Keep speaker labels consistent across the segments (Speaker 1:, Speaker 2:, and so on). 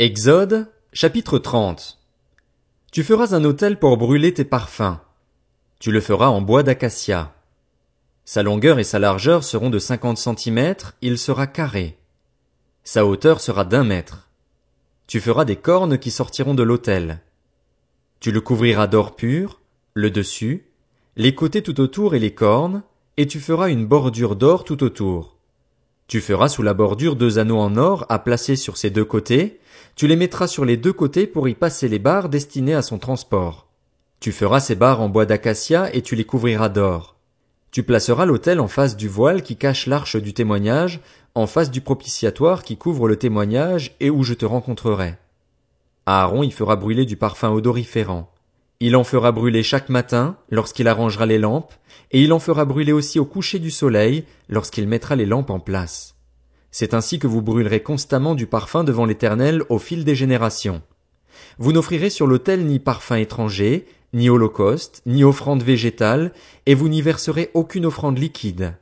Speaker 1: Exode, chapitre 30. Tu feras un autel pour brûler tes parfums. Tu le feras en bois d'acacia. Sa longueur et sa largeur seront de cinquante centimètres, il sera carré. Sa hauteur sera d'un mètre. Tu feras des cornes qui sortiront de l'autel. Tu le couvriras d'or pur, le dessus, les côtés tout autour et les cornes, et tu feras une bordure d'or tout autour. Tu feras sous la bordure deux anneaux en or à placer sur ses deux côtés, tu les mettras sur les deux côtés pour y passer les barres destinées à son transport. Tu feras ces barres en bois d'acacia et tu les couvriras d'or. Tu placeras l'autel en face du voile qui cache l'arche du témoignage, en face du propitiatoire qui couvre le témoignage et où je te rencontrerai. Aaron y fera brûler du parfum odoriférant. Il en fera brûler chaque matin, lorsqu'il arrangera les lampes, et il en fera brûler aussi au coucher du soleil, lorsqu'il mettra les lampes en place. C'est ainsi que vous brûlerez constamment du parfum devant l'Éternel au fil des générations. Vous n'offrirez sur l'autel ni parfum étranger, ni holocauste, ni offrande végétale, et vous n'y verserez aucune offrande liquide.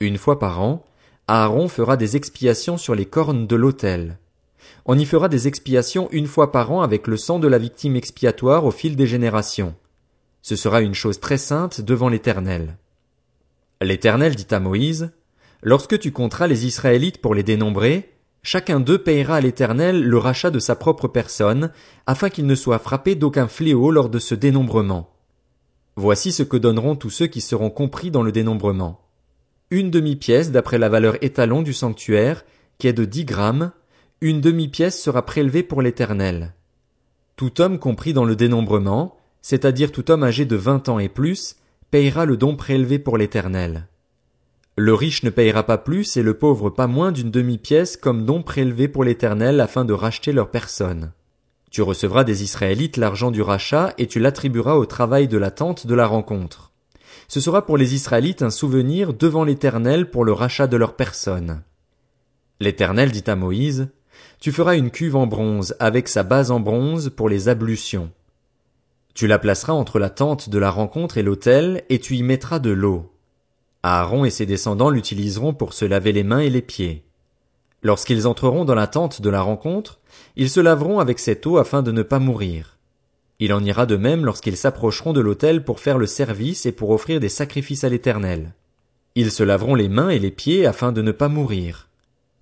Speaker 1: Une fois par an, Aaron fera des expiations sur les cornes de l'autel. On y fera des expiations une fois par an avec le sang de la victime expiatoire au fil des générations. Ce sera une chose très sainte devant l'Éternel. L'Éternel dit à Moïse, Lorsque tu compteras les Israélites pour les dénombrer, chacun d'eux payera à l'Éternel le rachat de sa propre personne, afin qu'il ne soit frappé d'aucun fléau lors de ce dénombrement. Voici ce que donneront tous ceux qui seront compris dans le dénombrement. Une demi-pièce d'après la valeur étalon du sanctuaire, qui est de dix grammes, une demi-pièce sera prélevée pour l'Éternel. Tout homme compris dans le dénombrement, c'est-à-dire tout homme âgé de vingt ans et plus, payera le don prélevé pour l'Éternel. Le riche ne payera pas plus et le pauvre pas moins d'une demi-pièce comme don prélevé pour l'Éternel afin de racheter leur personne. Tu recevras des Israélites l'argent du rachat et tu l'attribueras au travail de la tente de la rencontre. Ce sera pour les Israélites un souvenir devant l'Éternel pour le rachat de leur personne. L'Éternel dit à Moïse, tu feras une cuve en bronze avec sa base en bronze pour les ablutions. Tu la placeras entre la tente de la rencontre et l'autel, et tu y mettras de l'eau. Aaron et ses descendants l'utiliseront pour se laver les mains et les pieds. Lorsqu'ils entreront dans la tente de la rencontre, ils se laveront avec cette eau afin de ne pas mourir. Il en ira de même lorsqu'ils s'approcheront de l'autel pour faire le service et pour offrir des sacrifices à l'Éternel. Ils se laveront les mains et les pieds afin de ne pas mourir.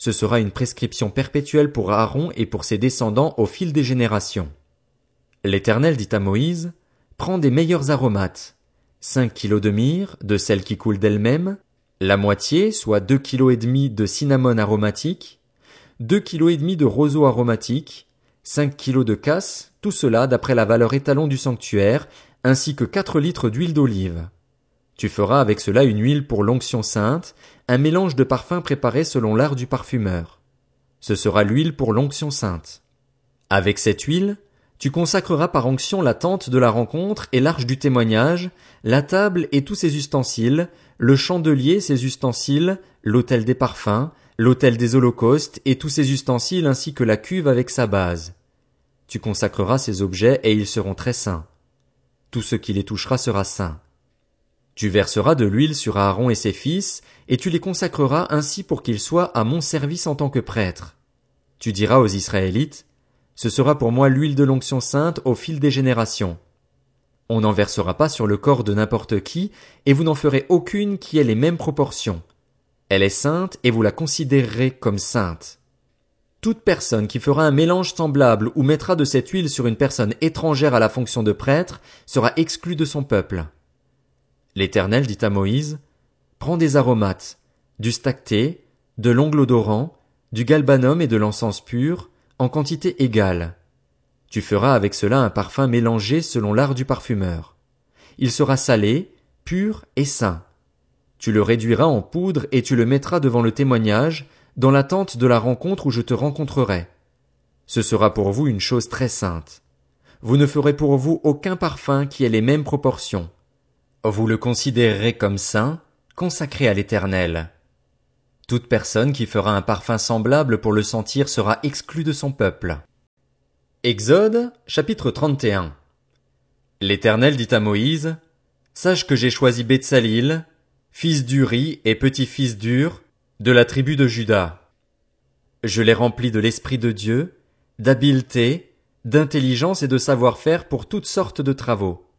Speaker 1: Ce sera une prescription perpétuelle pour Aaron et pour ses descendants au fil des générations. L'Éternel dit à Moïse, Prends des meilleurs aromates, cinq kilos de myrrhe, de celle qui coule d'elle-même, la moitié, soit deux kilos et demi de cinnamon aromatique, deux kilos et demi de roseau aromatique, cinq kilos de casse, tout cela d'après la valeur étalon du sanctuaire, ainsi que quatre litres d'huile d'olive. Tu feras avec cela une huile pour l'onction sainte, un mélange de parfums préparé selon l'art du parfumeur. Ce sera l'huile pour l'onction sainte. Avec cette huile, tu consacreras par onction la tente de la rencontre et l'arche du témoignage, la table et tous ses ustensiles, le chandelier ses ustensiles, l'autel des parfums, l'autel des holocaustes et tous ses ustensiles ainsi que la cuve avec sa base. Tu consacreras ces objets et ils seront très saints. Tout ce qui les touchera sera saint. Tu verseras de l'huile sur Aaron et ses fils, et tu les consacreras ainsi pour qu'ils soient à mon service en tant que prêtres. Tu diras aux Israélites, Ce sera pour moi l'huile de l'onction sainte au fil des générations. On n'en versera pas sur le corps de n'importe qui, et vous n'en ferez aucune qui ait les mêmes proportions. Elle est sainte, et vous la considérerez comme sainte. Toute personne qui fera un mélange semblable ou mettra de cette huile sur une personne étrangère à la fonction de prêtre sera exclue de son peuple. L'Éternel dit à Moïse, Prends des aromates, du stacté, de l'ongle odorant, du galbanum et de l'encens pur, en quantité égale. Tu feras avec cela un parfum mélangé selon l'art du parfumeur. Il sera salé, pur et sain. Tu le réduiras en poudre et tu le mettras devant le témoignage, dans l'attente de la rencontre où je te rencontrerai. Ce sera pour vous une chose très sainte. Vous ne ferez pour vous aucun parfum qui ait les mêmes proportions. Vous le considérerez comme saint, consacré à l'Éternel. Toute personne qui fera un parfum semblable pour le sentir sera exclue de son peuple. Exode, chapitre 31. L'Éternel dit à Moïse, Sache que j'ai choisi Betsalil, fils d'Uri et petit-fils d'Ur, de la tribu de Juda. Je l'ai rempli de l'Esprit de Dieu, d'habileté, d'intelligence et de savoir-faire pour toutes sortes de travaux.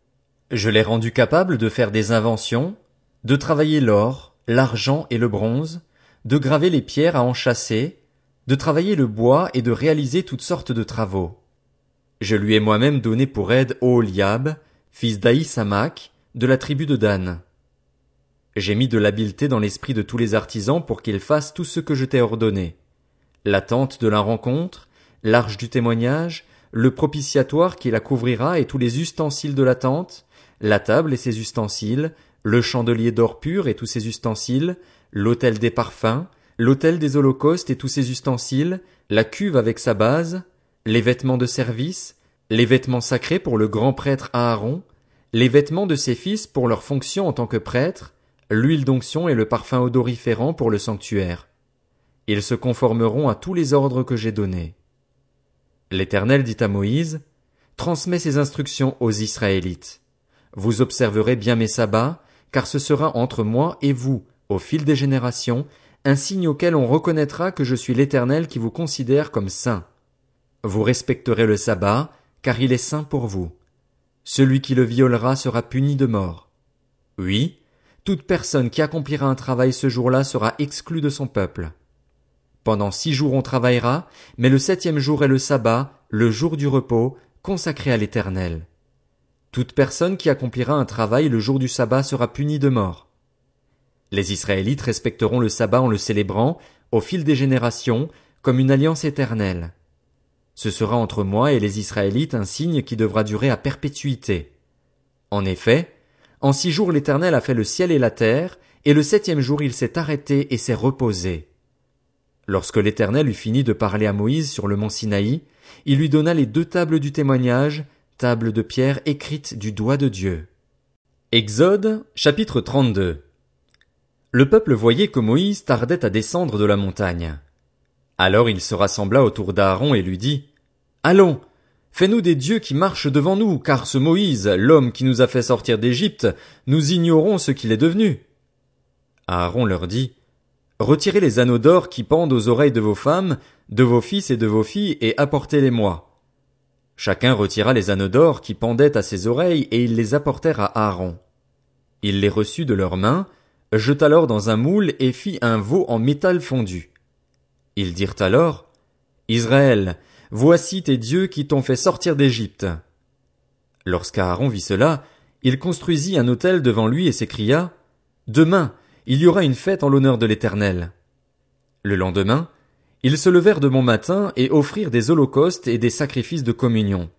Speaker 1: Je l'ai rendu capable de faire des inventions, de travailler l'or, l'argent et le bronze, de graver les pierres à enchâsser, de travailler le bois et de réaliser toutes sortes de travaux. Je lui ai moi-même donné pour aide Oholiab, fils d'Aïsamak, de la tribu de Dan. J'ai mis de l'habileté dans l'esprit de tous les artisans pour qu'ils fassent tout ce que je t'ai ordonné. La tente de la rencontre, l'arche du témoignage, le propitiatoire qui la couvrira et tous les ustensiles de la tente, la table et ses ustensiles, le chandelier d'or pur et tous ses ustensiles, l'autel des parfums, l'autel des holocaustes et tous ses ustensiles, la cuve avec sa base, les vêtements de service, les vêtements sacrés pour le grand prêtre Aaron, les vêtements de ses fils pour leur fonction en tant que prêtres, l'huile d'onction et le parfum odoriférant pour le sanctuaire. Ils se conformeront à tous les ordres que j'ai donnés. L'Éternel dit à Moïse, Transmets ces instructions aux Israélites. Vous observerez bien mes sabbats, car ce sera entre moi et vous, au fil des générations, un signe auquel on reconnaîtra que je suis l'Éternel qui vous considère comme saint. Vous respecterez le sabbat, car il est saint pour vous. Celui qui le violera sera puni de mort. Oui, toute personne qui accomplira un travail ce jour-là sera exclue de son peuple. Pendant six jours on travaillera, mais le septième jour est le sabbat, le jour du repos, consacré à l'Éternel. Toute personne qui accomplira un travail le jour du sabbat sera punie de mort. Les Israélites respecteront le sabbat en le célébrant, au fil des générations, comme une alliance éternelle. Ce sera entre moi et les Israélites un signe qui devra durer à perpétuité. En effet, en six jours l'Éternel a fait le ciel et la terre, et le septième jour il s'est arrêté et s'est reposé. Lorsque l'Éternel eut fini de parler à Moïse sur le mont Sinaï, il lui donna les deux tables du témoignage, tables de pierre écrites du doigt de Dieu. Exode, chapitre 32. Le peuple voyait que Moïse tardait à descendre de la montagne. Alors il se rassembla autour d'Aaron et lui dit, Allons, fais-nous des dieux qui marchent devant nous, car ce Moïse, l'homme qui nous a fait sortir d'Égypte, nous ignorons ce qu'il est devenu. Aaron leur dit, Retirez les anneaux d'or qui pendent aux oreilles de vos femmes, de vos fils et de vos filles, et apportez-les-moi. Chacun retira les anneaux d'or qui pendaient à ses oreilles, et ils les apportèrent à Aaron. Il les reçut de leurs mains, jeta alors dans un moule et fit un veau en métal fondu. Ils dirent alors, Israël, voici tes dieux qui t'ont fait sortir d'Égypte. Lorsqu'Aaron vit cela, il construisit un autel devant lui et s'écria, Demain, il y aura une fête en l'honneur de l'Éternel. Le lendemain, ils se levèrent de bon matin et offrirent des holocaustes et des sacrifices de communion.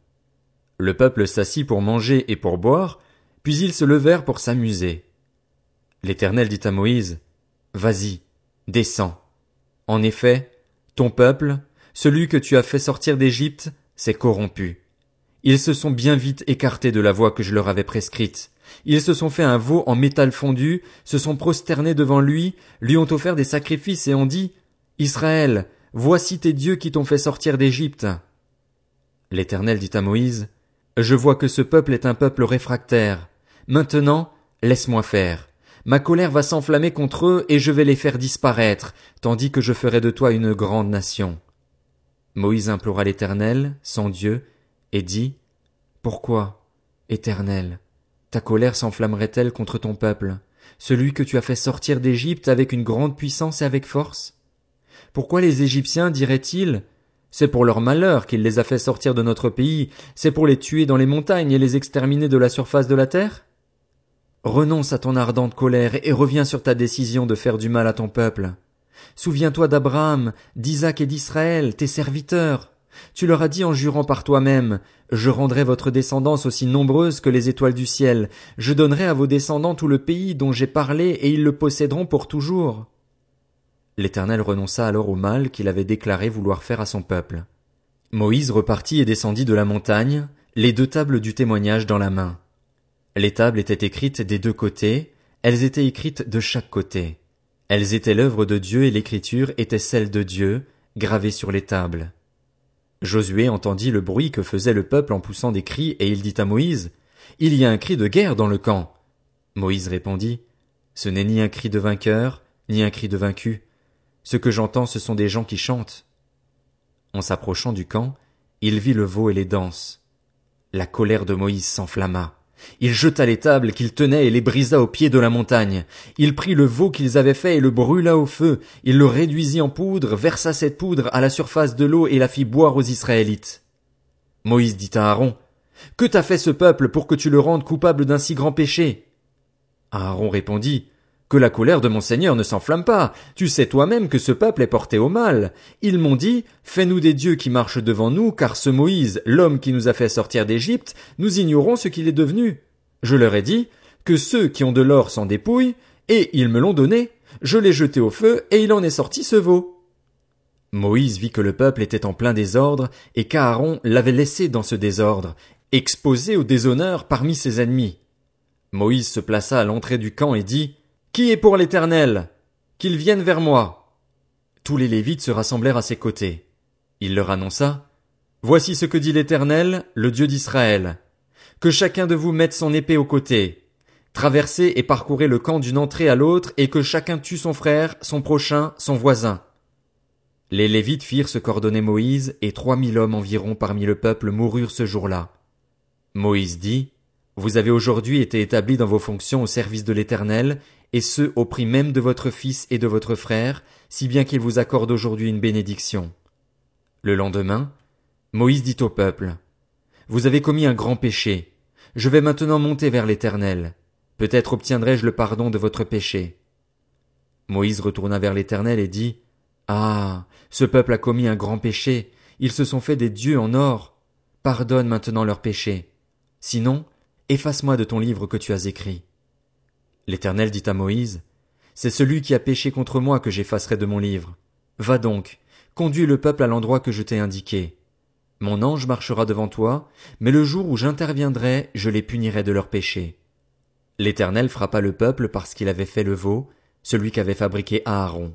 Speaker 1: Le peuple s'assit pour manger et pour boire, puis ils se levèrent pour s'amuser. L'Éternel dit à Moïse, Vas-y, descends. En effet, ton peuple, celui que tu as fait sortir d'Égypte, s'est corrompu. Ils se sont bien vite écartés de la voie que je leur avais prescrite. Ils se sont fait un veau en métal fondu, se sont prosternés devant lui, lui ont offert des sacrifices et ont dit, Israël, voici tes dieux qui t'ont fait sortir d'Égypte. L'Éternel dit à Moïse, Je vois que ce peuple est un peuple réfractaire. Maintenant, laisse-moi faire. Ma colère va s'enflammer contre eux et je vais les faire disparaître, tandis que je ferai de toi une grande nation. Moïse implora l'Éternel, son Dieu, et dit, Pourquoi, Éternel, ta colère s'enflammerait-elle contre ton peuple, celui que tu as fait sortir d'Égypte avec une grande puissance et avec force? Pourquoi les Égyptiens diraient-ils, c'est pour leur malheur qu'il les a fait sortir de notre pays, c'est pour les tuer dans les montagnes et les exterminer de la surface de la terre? Renonce à ton ardente colère et reviens sur ta décision de faire du mal à ton peuple. Souviens-toi d'Abraham, d'Isaac et d'Israël, tes serviteurs. Tu leur as dit en jurant par toi-même, Je rendrai votre descendance aussi nombreuse que les étoiles du ciel, je donnerai à vos descendants tout le pays dont j'ai parlé, et ils le posséderont pour toujours. L'Éternel renonça alors au mal qu'il avait déclaré vouloir faire à son peuple. Moïse repartit et descendit de la montagne, les deux tables du témoignage dans la main. Les tables étaient écrites des deux côtés, elles étaient écrites de chaque côté. Elles étaient l'œuvre de Dieu et l'écriture était celle de Dieu, gravée sur les tables. Josué entendit le bruit que faisait le peuple en poussant des cris, et il dit à Moïse, Il y a un cri de guerre dans le camp. Moïse répondit, Ce n'est ni un cri de vainqueur, ni un cri de vaincu. Ce que j'entends, ce sont des gens qui chantent. En s'approchant du camp, Il vit le veau et les danses. La colère de Moïse s'enflamma. Il jeta les tables qu'il tenait et les brisa au pied de la montagne. Il prit le veau qu'ils avaient fait et le brûla au feu. Il le réduisit en poudre, versa cette poudre à la surface de l'eau et la fit boire aux Israélites. Moïse dit à Aaron, Que t'a fait ce peuple pour que tu le rendes coupable d'un si grand péché? Aaron répondit, que la colère de mon Seigneur ne s'enflamme pas. Tu sais toi-même que ce peuple est porté au mal. Ils m'ont dit, fais-nous des dieux qui marchent devant nous, car ce Moïse, l'homme qui nous a fait sortir d'Égypte, nous ignorons ce qu'il est devenu. Je leur ai dit, que ceux qui ont de l'or s'en dépouillent, et ils me l'ont donné. Je l'ai jeté au feu, et il en est sorti ce veau. Moïse vit que le peuple était en plein désordre, et qu'Aaron l'avait laissé dans ce désordre, exposé au déshonneur parmi ses ennemis. Moïse se plaça à l'entrée du camp et dit, qui est pour l'Éternel? Qu'il vienne vers moi? Tous les Lévites se rassemblèrent à ses côtés. Il leur annonça, Voici ce que dit l'Éternel, le Dieu d'Israël. Que chacun de vous mette son épée au côté. Traversez et parcourez le camp d'une entrée à l'autre et que chacun tue son frère, son prochain, son voisin. Les Lévites firent ce qu'ordonnait Moïse et trois mille hommes environ parmi le peuple moururent ce jour-là. Moïse dit, Vous avez aujourd'hui été établis dans vos fonctions au service de l'Éternel et ce au prix même de votre fils et de votre frère, si bien qu'il vous accorde aujourd'hui une bénédiction. Le lendemain, Moïse dit au peuple, Vous avez commis un grand péché. Je vais maintenant monter vers l'Éternel. Peut-être obtiendrai-je le pardon de votre péché. Moïse retourna vers l'Éternel et dit, Ah, ce peuple a commis un grand péché. Ils se sont fait des dieux en or. Pardonne maintenant leur péché. Sinon, efface-moi de ton livre que tu as écrit. L'Éternel dit à Moïse, C'est celui qui a péché contre moi que j'effacerai de mon livre. Va donc, conduis le peuple à l'endroit que je t'ai indiqué. Mon ange marchera devant toi, mais le jour où j'interviendrai, je les punirai de leurs péchés. L'Éternel frappa le peuple parce qu'il avait fait le veau, celui qu'avait fabriqué Aaron.